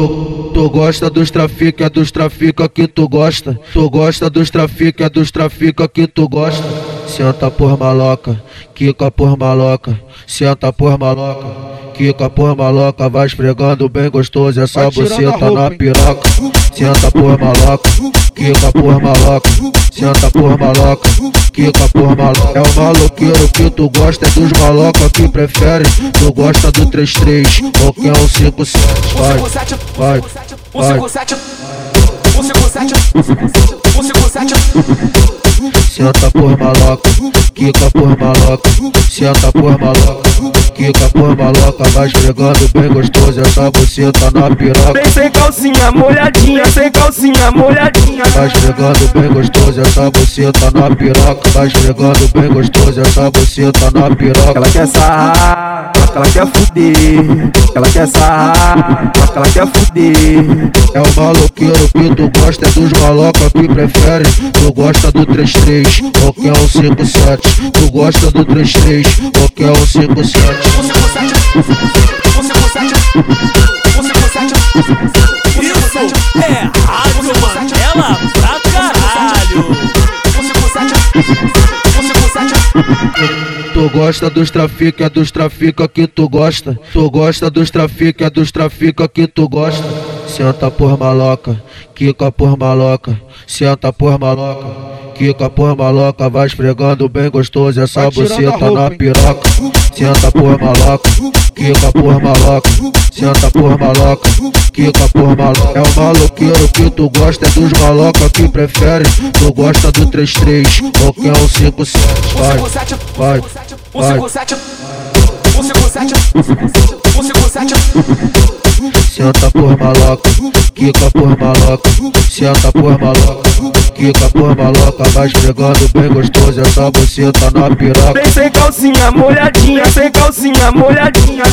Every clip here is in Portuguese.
Tu, tu gosta dos trafica, é dos trafica que tu gosta. Tu gosta dos trafica, é dos trafica que tu gosta. Senta por maloca, quica por maloca, senta por maloca, quica por maloca, vai esfregando bem gostoso essa buceta na piroca. Senta por maloca, quica por maloca, senta por maloca, quica por maloca. É o maloqueiro que tu gosta, é dos maloca que prefere. Tu gosta do 33 ou que é o 57. Vai, vai, vai. Senta por maloca, quica por maloca, senta por maloca, quica por maloca, vai esfregando bem gostoso essa buceta na piroca. Vem sem calcinha molhadinha, sem calcinha calcinha molhadinha. Tá esfregando bem gostoso essa buceta na piroca. Tá esfregando bem gostoso essa buceta na piroca. Ela quer sarrar, ela quer fuder. Ela quer sarrar, ela quer fuder. É o maloqueiro que tu gosta é dos maloca que prefere. Tu gosta do 33 ou que é 5-7. Tu gosta do 33 ou que é o 57. 57, 57, 57. Pra caralho. Tu gosta dos trafica, é dos trafica que tu gosta. Tu gosta dos trafica, é dos trafica que tu gosta. Senta por maloca, quica por maloca, senta por maloca. Quica por maloca, vai esfregando bem gostoso essa buceta na piroca. Senta por maloca, quica por maloca, senta por maloca, quica por maloca. É o maloqueiro que tu gosta, é dos maloca que prefere. Tu gosta do 33 ou que é o 57. Vai, vai, vai. Senta por maloca, quica por maloca, senta por maloca, quica por maloca, vai esfregando bem gostoso essa buceta na piroca. Vem sem calcinha molhadinha, sem calcinha molhadinha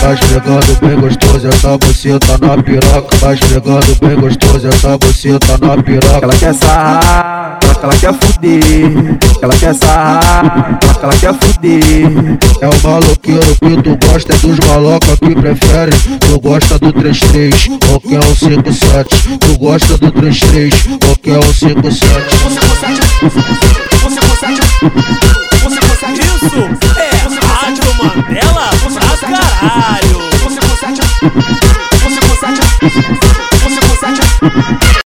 tá chegando bem gostoso essa buceta na piroca. Tá chegando bem gostoso essa buceta na piroca. Ela quer sarrar, ela quer fuder. Ela quer sarrar, ela quer fuder. É o maloqueiro que tu gosta é dos maloca que prefere. Tu gosta do 33, ou que é o 57. Tu gosta do 33, ou que é o 57. Você consegue, você 5-7, consegue, você consegue isso?